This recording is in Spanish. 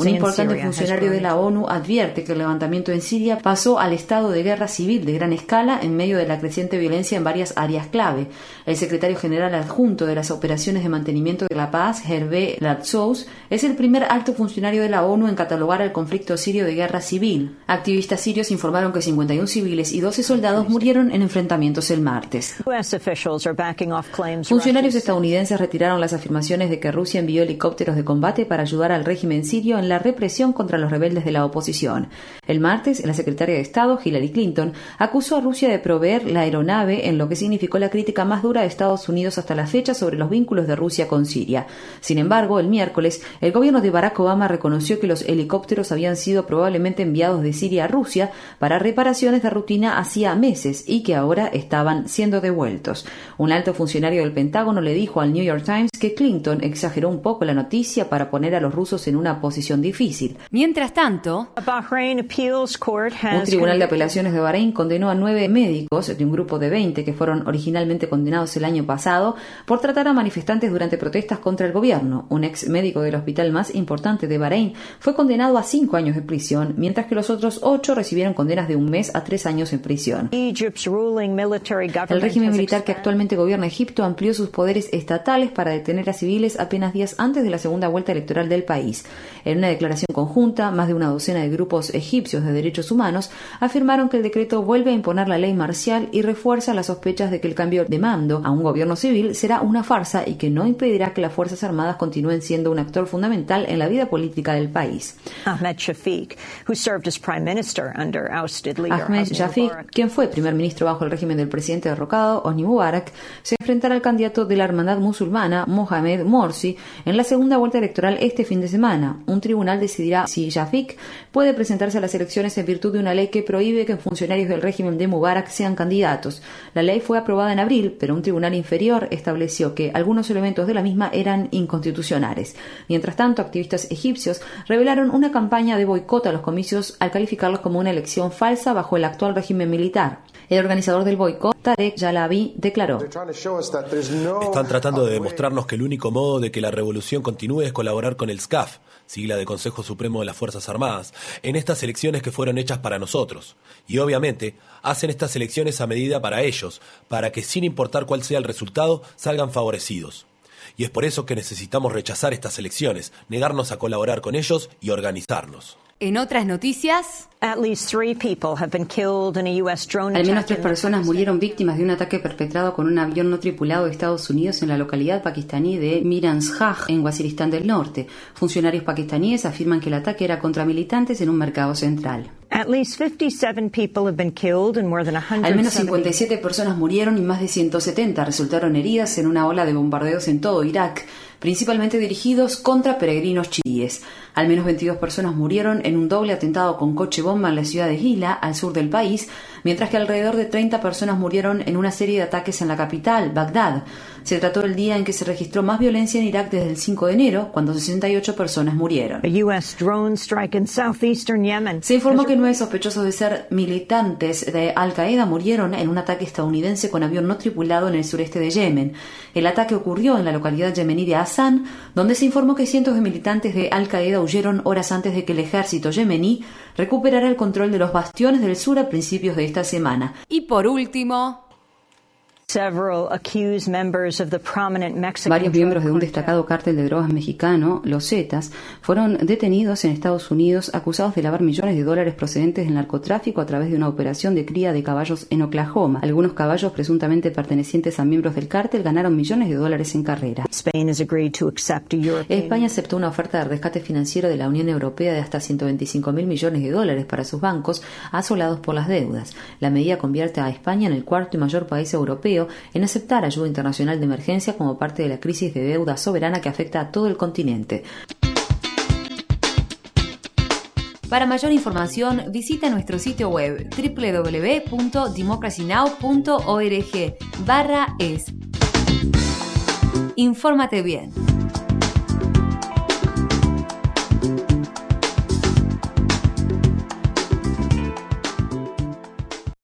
Un importante funcionario de la ONU advierte que el levantamiento en Siria pasó al estado de guerra civil de gran escala en medio de la creciente violencia en varias áreas clave. El secretario general adjunto de las operaciones de mantenimiento de la paz, Hervé Latsous, es el primer alto funcionario de la ONU en catalogar el conflicto sirio de guerra civil. Activistas sirios informaron que 51 civiles y 12 soldados murieron en enfrentamientos el martes. Funcionarios estadounidenses retiraron las afirmaciones de que Rusia envió helicópteros de combate para ayudar al régimen sirio en la represión contra los rebeldes de la oposición. El martes, la secretaria de Estado, Hillary Clinton, acusó a Rusia de proveer la aeronave en lo que significó la crítica más dura de Estados Unidos hasta la fecha sobre los vínculos de Rusia con Siria. Sin embargo, el miércoles, el gobierno de Barack Obama reconoció que los helicópteros habían sido probablemente enviados de Siria a Rusia para reparaciones de rutina hacía meses y que ahora estaban siendo devueltos. Un alto funcionario del Pentágono le dijo al New York Times que Clinton exageró un poco la noticia para poner a los rusos en una posición difícil. Mientras tanto, un tribunal de apelaciones de Bahrein condenó a nueve médicos de un grupo de 20 que fueron originalmente condenados el año pasado por tratar a manifestantes durante protestas contra el gobierno. Un ex médico del hospital más importante de Bahrein fue condenado a cinco años de prisión, mientras que los otros ocho recibieron condenas de un mes a tres años en prisión. El régimen militar que actualmente gobierna Egipto amplió sus poderes estatales para detener a civiles apenas días antes de la segunda vuelta electoral del país. En una declaración conjunta, más de una docena de grupos egipcios de derechos humanos afirmaron que el decreto vuelve a imponer la ley marcial y refuerza las sospechas de que el cambio de mando a un gobierno civil será una farsa y que no impedirá que las Fuerzas Armadas continúen siendo un actor fundamental en la vida política del país. Ahmed Shafiq, quien fue primer ministro bajo el régimen del presidente derrocado, Osni Mubarak, se enfrentará al candidato de la hermandad musulmana, Mohamed Morsi, en la segunda vuelta electoral este fin de semana. Un tribunal decidirá si Shafiq puede presentarse a las elecciones en virtud de una ley que prohíbe que funcionarios del régimen de Mubarak sean candidatos. La ley fue aprobada en abril, pero un tribunal inferior estableció que algunos elementos de la misma eran inconstitucionales. Mientras tanto, activistas egipcios revelaron una campaña de boicot a los comicios al calificarlos como una elección falsa bajo el actual régimen militar. El organizador del boicot, Tarek Jalabi, declaró: Están tratando de demostrarnos que el único modo de que la revolución continúe es colaborar con el SCAF, sigla de Consejo Supremo de las Fuerzas Armadas, en estas elecciones que fueron hechas para nosotros. Y obviamente hacen estas elecciones a medida para ellos, para que sin importar cuál sea el resultado, salgan favorecidos. Y es por eso que necesitamos rechazar estas elecciones, negarnos a colaborar con ellos y organizarnos. En otras noticias, al menos tres personas murieron víctimas de un ataque perpetrado con un avión no tripulado de Estados Unidos en la localidad pakistaní de Miranshah, en Waziristán del Norte. Funcionarios pakistaníes afirman que el ataque era contra militantes en un mercado central. Al menos 57 personas murieron y más de 170 resultaron heridas en una ola de bombardeos en todo Irak, principalmente dirigidos contra peregrinos chiíes. Al menos 22 personas murieron en un doble atentado con coche bomba en la ciudad de Gila, al sur del país, mientras que alrededor de 30 personas murieron en una serie de ataques en la capital, Bagdad. Se trató del día en que se registró más violencia en Irak desde el 5 de enero, cuando 68 personas murieron. Se informó que nueve sospechosos de ser militantes de Al-Qaeda murieron en un ataque estadounidense con avión no tripulado en el sureste de Yemen. El ataque ocurrió en la localidad yemení de Hassan, donde se informó que cientos de militantes de Al-Qaeda huyeron horas antes de que el ejército yemení recuperara el control de los bastiones del sur a principios de esta semana. Y por último, Varios miembros de un destacado cártel de drogas mexicano, los Zetas, fueron detenidos en Estados Unidos acusados de lavar millones de dólares procedentes del narcotráfico a través de una operación de cría de caballos en Oklahoma. Algunos caballos presuntamente pertenecientes a miembros del cártel ganaron millones de dólares en carrera. España aceptó una oferta de rescate financiero de la Unión Europea de hasta 125 mil millones de dólares para sus bancos asolados por las deudas. La medida convierte a España en el cuarto y mayor país europeo en aceptar ayuda internacional de emergencia como parte de la crisis de deuda soberana que afecta a todo el continente. Para mayor información, visita nuestro sitio web www.democracynow.org/es. Infórmate bien.